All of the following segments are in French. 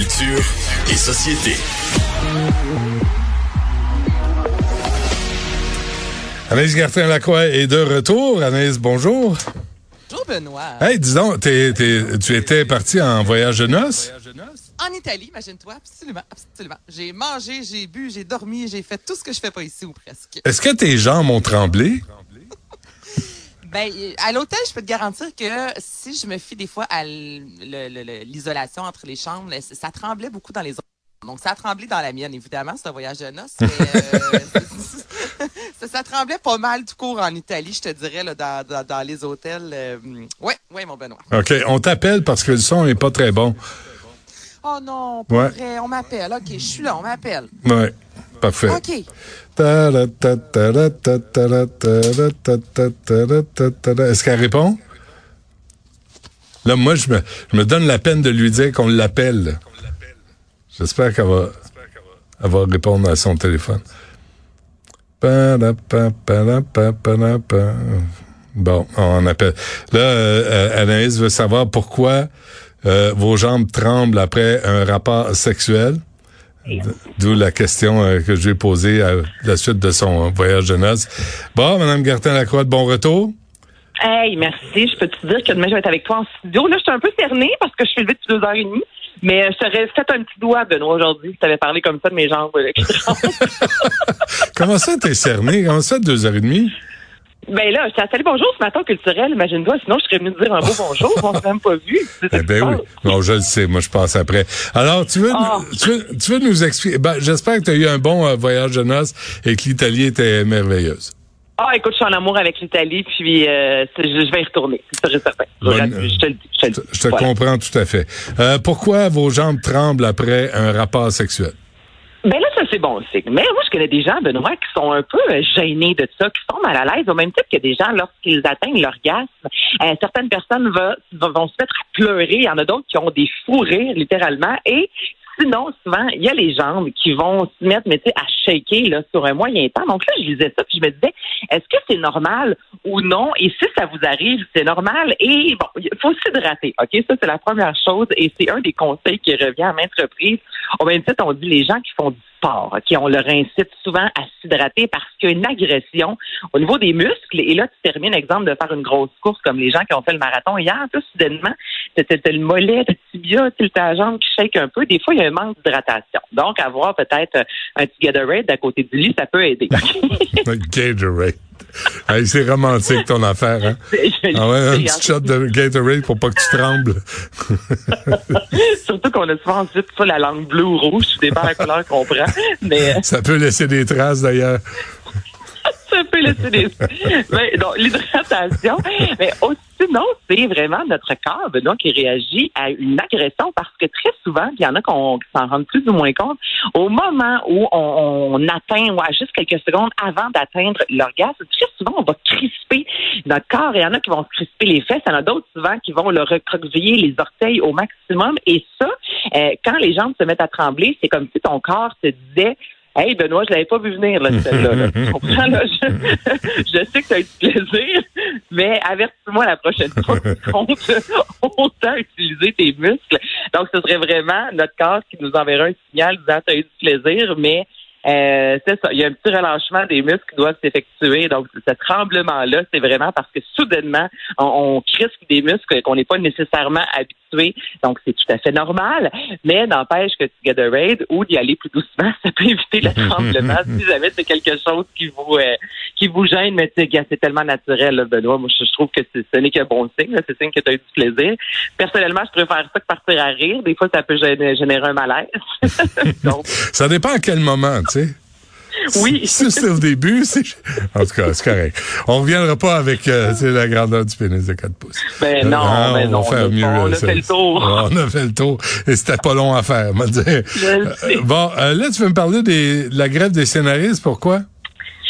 Culture et société. Anaïs Gertin-Lacroix est de retour. Anaïs, bonjour. Bonjour Benoît. Hey, dis donc, t'es- t'es- tu étais parti en voyage de noces? En Italie, imagine-toi, absolument, absolument. J'ai mangé, j'ai bu, j'ai dormi, j'ai fait tout ce que je fais pas ici ou presque. Est-ce que tes jambes ont tremblé? Ben, à l'hôtel, je peux te garantir que si je me fie des fois à l'isolation entre les chambres, ça, ça tremblait beaucoup dans les autres. Donc, ça a tremblé dans la mienne, évidemment, c'est un voyage de noces. Euh, ça, tremblait pas mal tout court en Italie, je te dirais, dans, les hôtels. euh, ouais, ouais, mon Benoît. OK, on t'appelle parce que le son est pas très bon. Oh non, pas Ouais. vrai, on m'appelle. OK, je suis là, on m'appelle. Ouais, parfait. OK. Est-ce qu'elle répond? Là, moi, je me, je me donne la peine de lui dire qu'on l'appelle. J'espère qu'elle va, elle va répondre à son téléphone. Bon, on appelle. Là, euh, Anaïs veut savoir pourquoi euh, vos jambes tremblent après un rapport sexuel. D'où la question euh, que j'ai posée à la suite de son voyage de noces. Bon, Madame Gartin-Lacroix, de bon retour. Hey, merci. Je peux te dire que demain, je vais être avec toi en studio? Là, je suis un peu cernée parce que je suis levée depuis deux heures et demie. Mais je t'aurais fait un petit doigt, Benoît, aujourd'hui. Je t'avais parlé comme ça de mes jambes. euh. Comment ça, t'es cerné? Comment ça, deux heures et demie? Ben là, je t'ai salut bonjour ce matin culturel. Imagine-toi, sinon je serais venue te dire un beau bonjour. On s'est même pas vu. Eh ben oui. Non, je le sais. Moi, je passe après. Alors, tu veux, Ah. tu veux, tu veux nous expliquer? Ben, j'espère que tu as eu un bon euh, voyage de noces et que l'Italie était merveilleuse. Ah, écoute, je suis en amour avec l'Italie, puis euh, je, je vais y retourner. C'est. Je, je te le dis. Je te, le dis. Je te Voilà. comprends tout à fait. Euh, pourquoi vos jambes tremblent après un rapport sexuel? Ben là, ça, c'est bon signe. Mais moi, je connais des gens, Benoît, qui sont un peu euh, gênés de ça, qui sont mal à l'aise, au même titre que des gens, lorsqu'ils atteignent l'orgasme, euh, certaines personnes va- vont se mettre à pleurer. Il y en a d'autres qui ont des fous rires, littéralement. Et sinon, souvent, il y a les jambes qui vont se mettre, mais tu sais, à shaker là, sur un moyen temps. Donc là, je lisais ça, puis je me disais, est-ce que c'est normal ou non? Et si ça vous arrive, c'est normal. Et bon, il faut s'hydrater, OK? Ça, c'est la première chose. Et c'est un des conseils qui revient à maintes reprises. Même titre, on dit les gens qui font du sport, qui on leur incite souvent à s'hydrater parce qu'il y a une agression au niveau des muscles. Et là, tu termines, exemple, de faire une grosse course comme les gens qui ont fait le marathon hier. Tout soudainement, t'as le mollet, le tibia, ta jambe qui shake un peu. Des fois, il y a un manque d'hydratation. Donc, avoir peut-être un petit Gatorade à côté du lit, ça peut aider. Gatorade. Hey, c'est romantique ton affaire, hein? Ah ouais, un petit shot de Gatorade pour pas que tu trembles. Surtout qu'on a souvent ensuite ça, la langue bleue ou rouge, tout dépend de la couleur qu'on prend. Mais euh, Ça peut laisser des traces d'ailleurs. Peut laisser des... Mais, donc, l'hydratation. Mais aussi, non, c'est vraiment notre corps, Benoît, qui réagit à une agression parce que très souvent, il y en a qu'on qui s'en rendent plus ou moins compte, au moment où on, atteint, ou à juste quelques secondes avant d'atteindre l'orgasme, très souvent, on va crisper notre corps. Il y en a qui vont se crisper les fesses, il y en a d'autres souvent qui vont le recroqueviller les orteils au maximum. Et ça, euh, quand les jambes se mettent à trembler, c'est comme si ton corps te disait Hey Benoît, je l'avais pas vu venir là, celle-là. là. Tu comprends, là? Je, je sais que tu as eu du plaisir, mais avertis-moi la prochaine fois tu comptes autant utiliser tes muscles. Donc, ce serait vraiment notre corps qui nous enverrait un signal disant tu as eu du plaisir, mais euh, c'est ça. Il y a un petit relâchement des muscles qui doivent s'effectuer. Donc, ce tremblement-là, c'est vraiment parce que soudainement, on, on crispe des muscles qu'on n'est pas nécessairement habitué. Donc, c'est tout à fait normal. Mais n'empêche que tu Gatorade ou d'y aller plus doucement, ça peut éviter le tremblement si jamais c'est quelque chose qui vous euh, qui vous gêne. Mais tu sais, c'est tellement naturel, là, Benoît. Moi, je, trouve que ce n'est qu'un bon signe. C'est signe que tu as eu du plaisir. Personnellement, je préfère ça que partir à rire. Des fois, ça peut générer un malaise. Donc, Ça dépend à quel moment, tu sais. oui. Si c'est au début, c'est... En tout cas, c'est correct. On reviendra pas avec euh, la grandeur du pénis de 4 pouces. Ben non, Ah, ben on non, va faire on a- mieux. on a fait le tour. On a fait le tour. Et c'était pas long à faire, me dire. Je. Euh, Bon, euh, là, tu veux me parler des, de la grève des scénaristes. Pourquoi?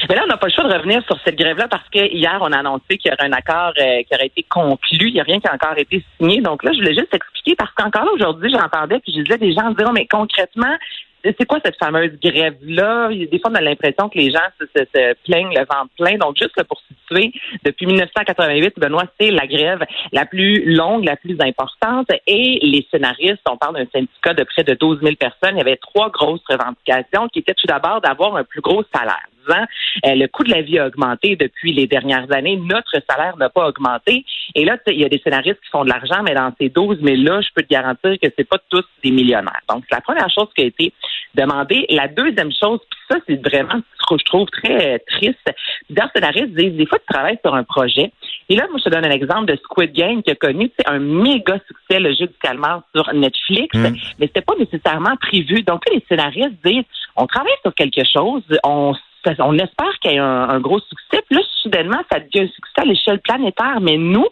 Mais là, on n'a pas le choix de revenir sur cette grève-là parce que hier, on a annoncé qu'il y aurait un accord euh, qui aurait été conclu. Il n'y a rien qui a encore été signé. Donc là, je voulais juste expliquer parce qu'encore là, aujourd'hui, j'entendais puis je disais des gens dire, Oh, mais concrètement, c'est quoi cette fameuse grève-là? Des fois, on a l'impression que les gens se, plaignent le ventre plein. Donc, juste pour situer, depuis 1988, Benoît, c'est la grève la plus longue, la plus importante. Et les scénaristes, on parle d'un syndicat de près de 12 000 personnes, il y avait trois grosses revendications qui étaient tout d'abord d'avoir un plus gros salaire. Euh, le coût de la vie a augmenté depuis les dernières années. Notre salaire n'a pas augmenté. Et là, il y a des scénaristes qui font de l'argent, mais dans ces 12 000 là, je peux te garantir que c'est pas tous des millionnaires. Donc, c'est la première chose qui a été demandée. La deuxième chose, puis ça, c'est vraiment ce que je trouve très euh, triste. Plusieurs scénaristes disent, des fois, tu travailles sur un projet. Et là, moi, je te donne un exemple de Squid Game qui a connu un méga succès, le jeu du calmar sur Netflix, mm. mais c'était pas nécessairement prévu. Donc, les scénaristes disent, on travaille sur quelque chose, on on espère qu'il y ait un, gros succès. Puis là, soudainement, ça devient un succès à l'échelle planétaire. Mais nous,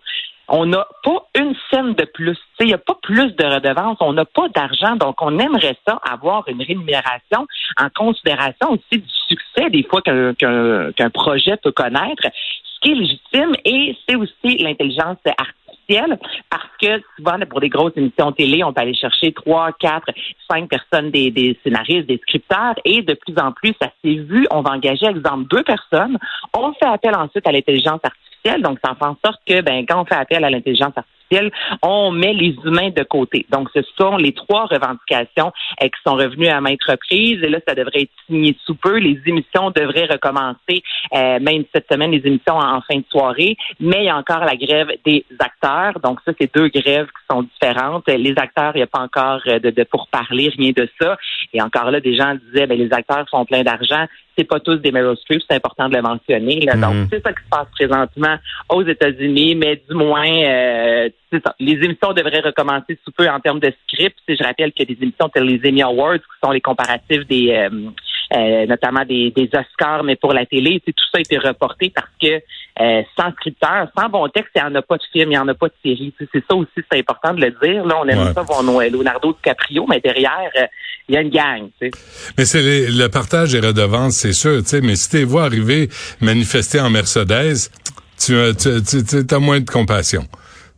on n'a pas une scène de plus. Il n'y a pas plus de redevances, on n'a pas d'argent, donc on aimerait ça, avoir une rémunération en considération aussi du succès des fois qu'un projet peut connaître, ce qui est légitime, et c'est aussi l'intelligence artificielle parce que souvent, pour des grosses émissions télé, on peut aller chercher trois, quatre, cinq personnes, des, des scénaristes, des scripteurs, et de plus en plus, ça s'est vu, on va engager, exemple, deux personnes. On fait appel ensuite à l'intelligence artificielle, donc ça fait en sorte que, ben, quand on fait appel à l'intelligence artificielle, on met les humains de côté. Donc, ce sont les trois revendications euh, qui sont revenues à maintes reprises. Et là, ça devrait être signé sous peu. Les émissions devraient recommencer, euh, même cette semaine, les émissions en, fin de soirée. Mais il y a encore la grève des acteurs. Donc, ça, c'est deux grèves qui sont différentes. Les acteurs, il n'y a pas encore de, de pourparler, rien de ça. Et encore là, des gens disaient, ben, les acteurs font plein d'argent c'est pas tous des Meryl Streep, c'est important de le mentionner. Là. Donc, mhm. c'est ça qui se passe présentement aux États-Unis, mais du moins, euh, ça. Les émissions devraient recommencer sous peu en termes de script. Je rappelle que des émissions telles les Emmy Awards, qui sont les comparatifs des euh, euh, notamment des, des, Oscars, mais pour la télé, tout ça a été reporté parce que euh, sans scripteur, sans bon texte, il n'y en a pas de film, il n'y en a pas de série. C'est ça aussi, c'est important de le dire. Là, on aime ça voir Leonardo DiCaprio, mais derrière, il y a une gang. Mais c'est le partage des redevances, c'est sûr. Mais si tu vois arriver manifester en Mercedes, tu, tu, tu as moins de compassion.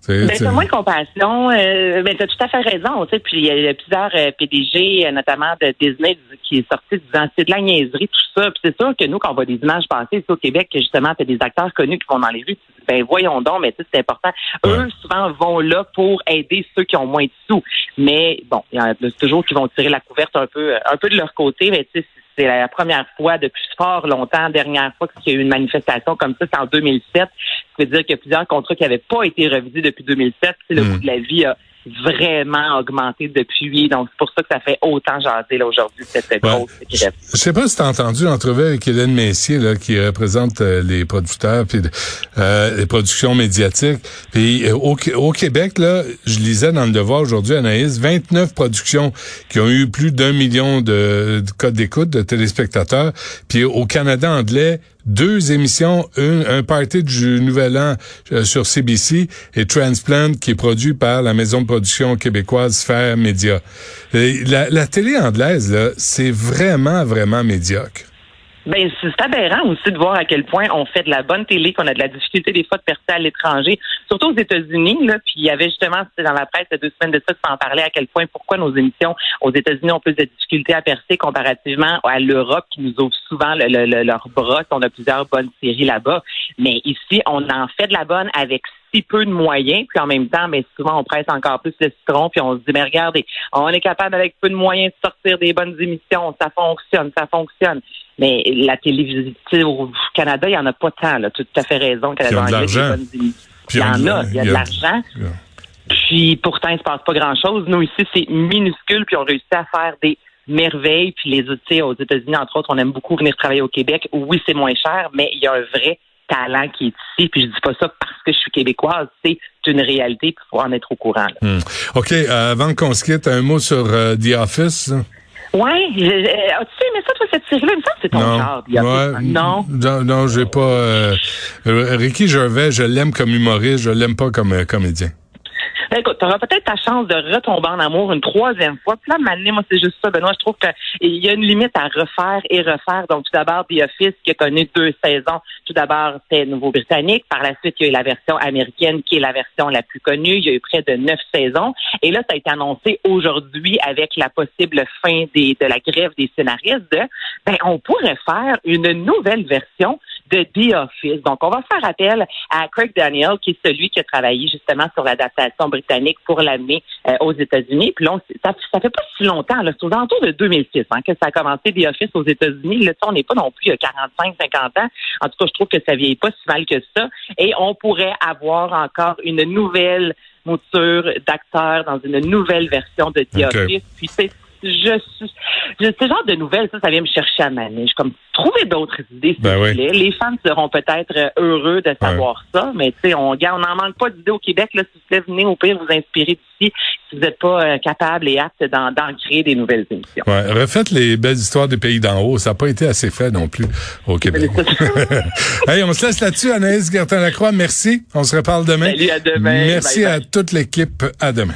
Ben, c'est moins de compassion. Euh, ben, tu as tout à fait raison. Tu sais, puis il y a plusieurs euh, PDG, euh, notamment de Disney, qui est sorti disant c'est de la niaiserie, tout ça. Puis c'est sûr que nous, quand on voit des images passer ici au Québec, que justement, tu as des acteurs connus qui vont dans les rues, ben voyons donc, mais c'est important. Eux, souvent, vont là pour aider ceux qui ont moins de sous. Mais bon, il y en a toujours qui vont tirer la couverte un peu un peu de leur côté, mais tu sais, c'est la première fois depuis fort longtemps. Dernière fois qu'il y a eu une manifestation comme ça, c'est en 2007. Ça veut dire qu'il y a plusieurs contrats qui n'avaient pas été revisés depuis 2007. C'est le hmm. coût de la vie a vraiment augmenté depuis. Donc, c'est pour ça que ça fait autant jaser là, aujourd'hui, cette grosse grève. Je sais pas si tu as entendu l'entrevue avec Hélène Messier, là, qui représente euh, les producteurs puis euh, les productions médiatiques. Puis euh, au, au, Québec, là, je lisais dans le Devoir aujourd'hui, Anaïs, 29 productions qui ont eu plus d'un million de, de codes d'écoute de téléspectateurs. Puis au Canada anglais, deux émissions, une, un party du Nouvel An euh, sur CBC et Transplant qui est produit par la maison de production québécoise Sphère Média. La, la télé anglaise, c'est vraiment, vraiment médiocre. Ben, c'est aberrant aussi de voir à quel point on fait de la bonne télé, qu'on a de la difficulté des fois de percer à l'étranger, surtout aux États-Unis. Là, puis il y avait justement, c'était dans la presse il y a deux semaines de ça, qui en parlait à quel point pourquoi nos émissions aux États-Unis ont plus de difficultés à percer comparativement à l'Europe qui nous ouvre souvent le, le, leur bras. On a plusieurs bonnes séries là-bas, mais ici on en fait de la bonne avec si peu de moyens, puis en même temps, mais souvent on presse encore plus le citron, puis on se dit mais regardez, on est capable avec peu de moyens de sortir des bonnes émissions, ça fonctionne, ça fonctionne. Mais la télévision au Canada, il n'y en a pas tant. Là. Tu as tout à fait raison. Canada il y a de Il y en a, il y a de l'argent. Puis pourtant, il ne se passe pas grand-chose. Nous, ici, c'est minuscule, puis on réussit à faire des merveilles. Puis les outils aux États-Unis, entre autres, on aime beaucoup venir travailler au Québec. Oui, c'est moins cher, mais il y a un vrai talent qui est ici. Puis je dis pas ça parce que je suis québécoise. C'est une réalité, puis il faut en être au courant. Hmm. OK. Euh, avant qu'on se quitte, un mot sur euh, The Office. Oui, as-tu aimé ça, toi, cette série-là? Il c'est ton genre. non? Non, non j'ai pas... Euh, Ricky Gervais, je l'aime comme humoriste, je l'aime pas comme euh, comédien. Écoute, tu auras peut-être ta chance de retomber en amour une troisième fois. Puis là, maintenant, moi, c'est juste ça, Benoît. Je trouve qu'il y a une limite à refaire et refaire. Donc, tout d'abord, The Office, qui a connu deux saisons. Tout d'abord, c'était nouveau-britannique. Par la suite, il y a eu la version américaine, qui est la version la plus connue. Il y a eu près de neuf saisons. Et là, ça a été annoncé aujourd'hui avec la possible fin des, de la grève des scénaristes. ben, on pourrait faire une nouvelle version de The Office. Donc, on va faire appel à Craig Daniel, qui est celui qui a travaillé justement sur l'adaptation britannique pour l'amener euh, aux États-Unis. Puis là, ça, ça fait pas si longtemps, là, c'est aux alentours de 2006 hein, que ça a commencé The Office aux États-Unis. Là, on n'est pas non plus à 45, 50 ans. En tout cas, je trouve que ça vieillit pas si mal que ça. Et on pourrait avoir encore une nouvelle mouture d'acteurs dans une nouvelle version de The Office. Puis c'est je suis, ce genre de nouvelles, ça, ça vient me chercher à manège. Comme trouver d'autres idées, s'il ben Les fans seront peut-être euh, heureux de savoir ça, mais tu sais, on on n'en manque pas d'idées au Québec. Là, si vous venez au pire vous inspirer d'ici, si vous n'êtes pas euh, capable et apte d'en, créer des nouvelles émissions. Ouais, refaites les belles histoires des pays d'en haut. Ça n'a pas été assez fait non plus au Québec. hey, on se laisse là-dessus, Anaïs Gertin-Lacroix. Merci. On se reparle demain. Salut, à demain. Merci à toute l'équipe. À demain.